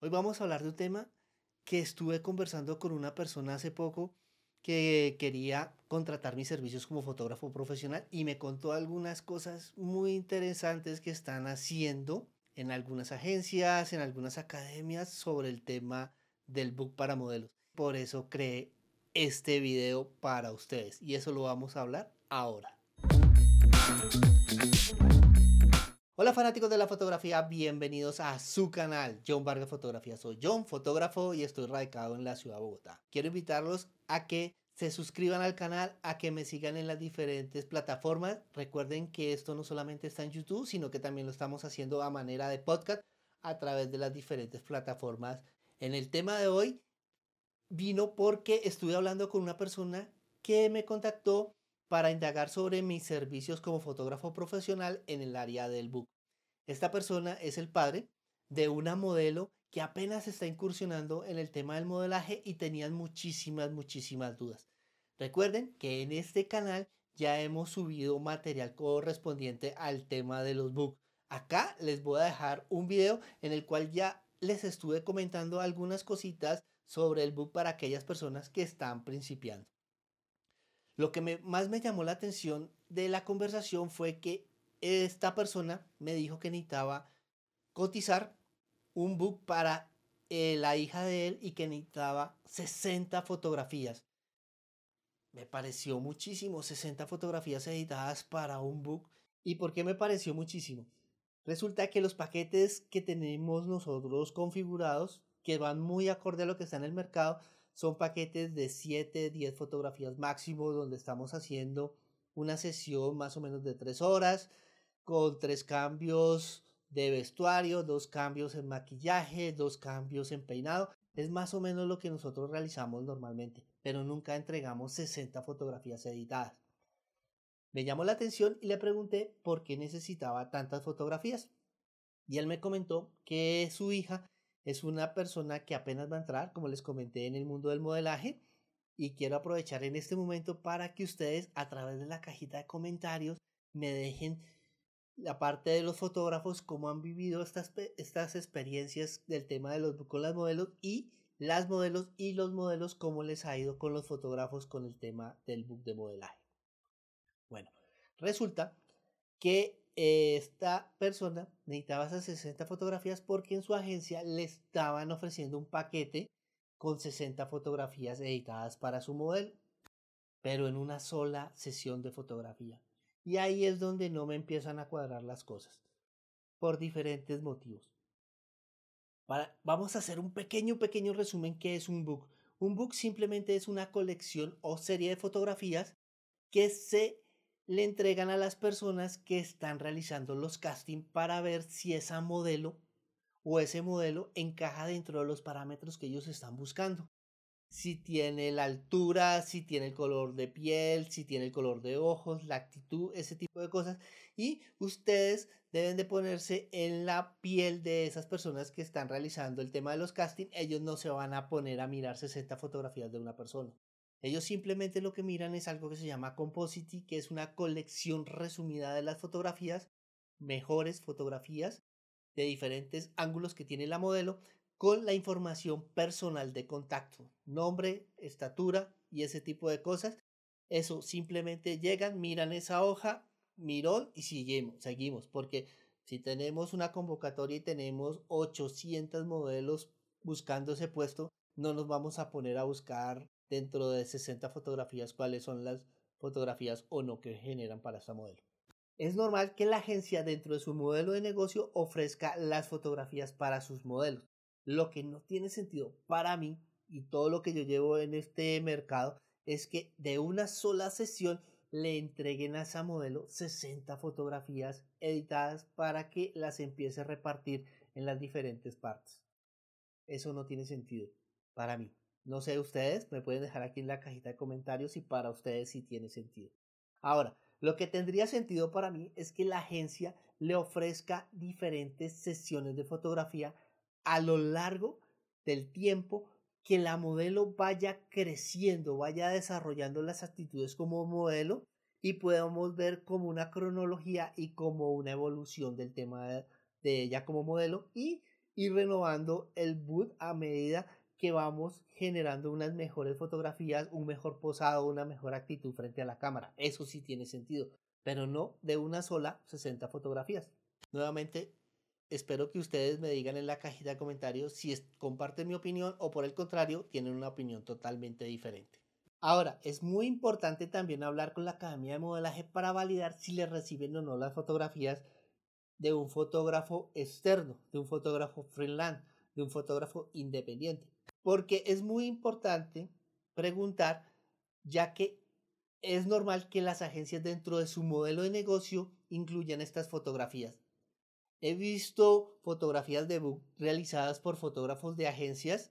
Hoy vamos a hablar de un tema que estuve conversando con una persona hace poco que quería contratar mis servicios como fotógrafo profesional y me contó algunas cosas muy interesantes que están haciendo en algunas agencias, en algunas academias sobre el tema del book para modelos. Por eso creé este video para ustedes y eso lo vamos a hablar ahora. Hola fanáticos de la fotografía, bienvenidos a su canal John Vargas Fotografía. Soy John, fotógrafo y estoy radicado en la ciudad de Bogotá. Quiero invitarlos a que se suscriban al canal, a que me sigan en las diferentes plataformas. Recuerden que esto no solamente está en YouTube, sino que también lo estamos haciendo a manera de podcast a través de las diferentes plataformas. En el tema de hoy vino porque estuve hablando con una persona que me contactó para indagar sobre mis servicios como fotógrafo profesional en el área del book. Esta persona es el padre de una modelo que apenas está incursionando en el tema del modelaje y tenían muchísimas, muchísimas dudas. Recuerden que en este canal ya hemos subido material correspondiente al tema de los books. Acá les voy a dejar un video en el cual ya les estuve comentando algunas cositas sobre el book para aquellas personas que están principiando. Lo que más me llamó la atención de la conversación fue que esta persona me dijo que necesitaba cotizar un book para eh, la hija de él y que necesitaba 60 fotografías. Me pareció muchísimo, 60 fotografías editadas para un book. ¿Y por qué me pareció muchísimo? Resulta que los paquetes que tenemos nosotros configurados, que van muy acorde a lo que está en el mercado, son paquetes de 7, 10 fotografías máximo, donde estamos haciendo una sesión más o menos de 3 horas, con tres cambios de vestuario, dos cambios en maquillaje, dos cambios en peinado. Es más o menos lo que nosotros realizamos normalmente, pero nunca entregamos 60 fotografías editadas. Me llamó la atención y le pregunté por qué necesitaba tantas fotografías. Y él me comentó que su hija es una persona que apenas va a entrar, como les comenté, en el mundo del modelaje. Y quiero aprovechar en este momento para que ustedes a través de la cajita de comentarios me dejen la parte de los fotógrafos, cómo han vivido estas, estas experiencias del tema de los con las modelos y las modelos y los modelos, cómo les ha ido con los fotógrafos con el tema del book de modelaje. Bueno, resulta que esta persona necesitaba esas 60 fotografías porque en su agencia le estaban ofreciendo un paquete con 60 fotografías editadas para su modelo, pero en una sola sesión de fotografía. Y ahí es donde no me empiezan a cuadrar las cosas, por diferentes motivos. vamos a hacer un pequeño, pequeño resumen que es un book. Un book simplemente es una colección o serie de fotografías que se le entregan a las personas que están realizando los castings para ver si esa modelo o ese modelo encaja dentro de los parámetros que ellos están buscando. Si tiene la altura, si tiene el color de piel, si tiene el color de ojos, la actitud, ese tipo de cosas. Y ustedes deben de ponerse en la piel de esas personas que están realizando el tema de los castings. Ellos no se van a poner a mirar 60 fotografías de una persona. Ellos simplemente lo que miran es algo que se llama Composite, que es una colección resumida de las fotografías, mejores fotografías de diferentes ángulos que tiene la modelo, con la información personal de contacto, nombre, estatura y ese tipo de cosas. Eso simplemente llegan, miran esa hoja, miró y seguimos, seguimos, porque si tenemos una convocatoria y tenemos 800 modelos buscando ese puesto, no nos vamos a poner a buscar dentro de 60 fotografías cuáles son las fotografías o no que generan para esa modelo. Es normal que la agencia dentro de su modelo de negocio ofrezca las fotografías para sus modelos. Lo que no tiene sentido para mí y todo lo que yo llevo en este mercado es que de una sola sesión le entreguen a esa modelo 60 fotografías editadas para que las empiece a repartir en las diferentes partes. Eso no tiene sentido para mí. No sé ustedes, me pueden dejar aquí en la cajita de comentarios si para ustedes sí tiene sentido. Ahora, lo que tendría sentido para mí es que la agencia le ofrezca diferentes sesiones de fotografía a lo largo del tiempo que la modelo vaya creciendo, vaya desarrollando las actitudes como modelo y podamos ver como una cronología y como una evolución del tema de, ella como modelo y ir renovando el boot a medida que vamos generando unas mejores fotografías, un mejor posado, una mejor actitud frente a la cámara. Eso sí tiene sentido, pero no de una sola 60 fotografías. Nuevamente, espero que ustedes me digan en la cajita de comentarios si comparten mi opinión o por el contrario tienen una opinión totalmente diferente. Ahora, es muy importante también hablar con la Academia de Modelaje para validar si les reciben o no las fotografías de un fotógrafo externo, de un fotógrafo freelance, de un fotógrafo independiente. Porque es muy importante preguntar, ya que es normal que las agencias dentro de su modelo de negocio incluyan estas fotografías. He visto fotografías de book realizadas por fotógrafos de agencias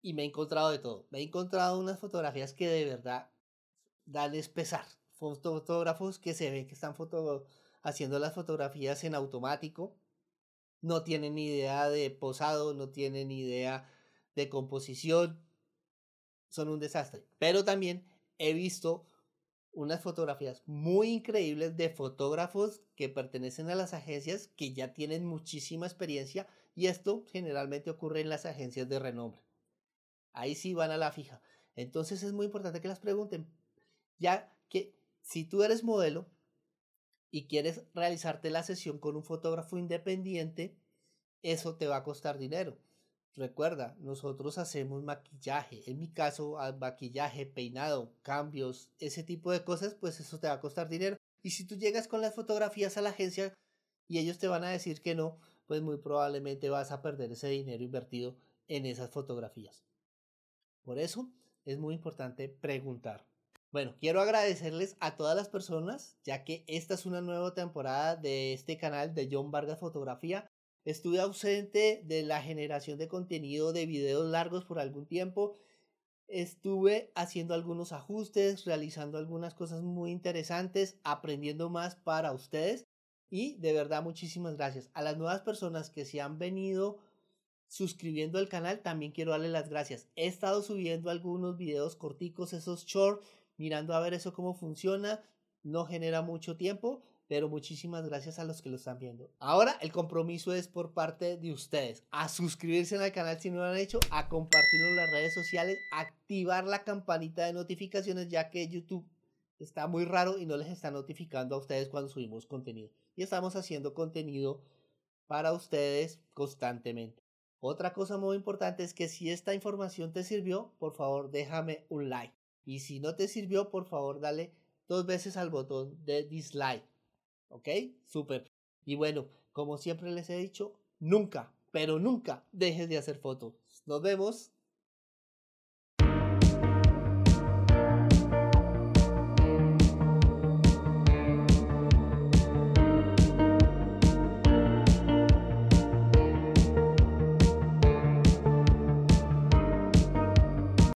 y me he encontrado de todo. Me he encontrado unas fotografías que de verdad dan pesar. Fotógrafos que se ven que están haciendo las fotografías en automático. No tienen ni idea de posado, no tienen ni idea de composición. Son un desastre. Pero también he visto unas fotografías muy increíbles de fotógrafos que pertenecen a las agencias que ya tienen muchísima experiencia y esto generalmente ocurre en las agencias de renombre. Ahí sí van a la fija. Entonces es muy importante que las pregunten, ya que si tú eres modelo y quieres realizarte la sesión con un fotógrafo independiente, eso te va a costar dinero. Recuerda, nosotros hacemos maquillaje. En mi caso, maquillaje, peinado, cambios, ese tipo de cosas, pues eso te va a costar dinero. Y si tú llegas con las fotografías a la agencia y ellos te van a decir que no, pues muy probablemente vas a perder ese dinero invertido en esas fotografías. Por eso es muy importante preguntar. Bueno, quiero agradecerles a todas las personas, ya que esta es una nueva temporada de este canal de John Vargas Fotografía. Estuve ausente de la generación de contenido de videos largos por algún tiempo. Estuve haciendo algunos ajustes, realizando algunas cosas muy interesantes, aprendiendo más para ustedes. Y de verdad, muchísimas gracias a las nuevas personas que se han venido suscribiendo al canal, también quiero darle las gracias. He estado subiendo algunos videos corticos, esos short, mirando a ver eso cómo funciona. No genera mucho tiempo, pero muchísimas gracias a los que lo están viendo. Ahora el compromiso es por parte de ustedes, a suscribirse al canal si no lo han hecho, a compartirlo en las redes sociales, activar la campanita de notificaciones ya que YouTube está muy raro y no les está notificando a ustedes cuando subimos contenido. Y estamos haciendo contenido para ustedes constantemente. Otra cosa muy importante es que si esta información te sirvió, por favor déjame un like. Y si no te sirvió, por favor dale dos veces al botón de dislike. ¿Ok? Súper. Y bueno, como siempre les he dicho, nunca, pero nunca dejes de hacer fotos. Nos vemos.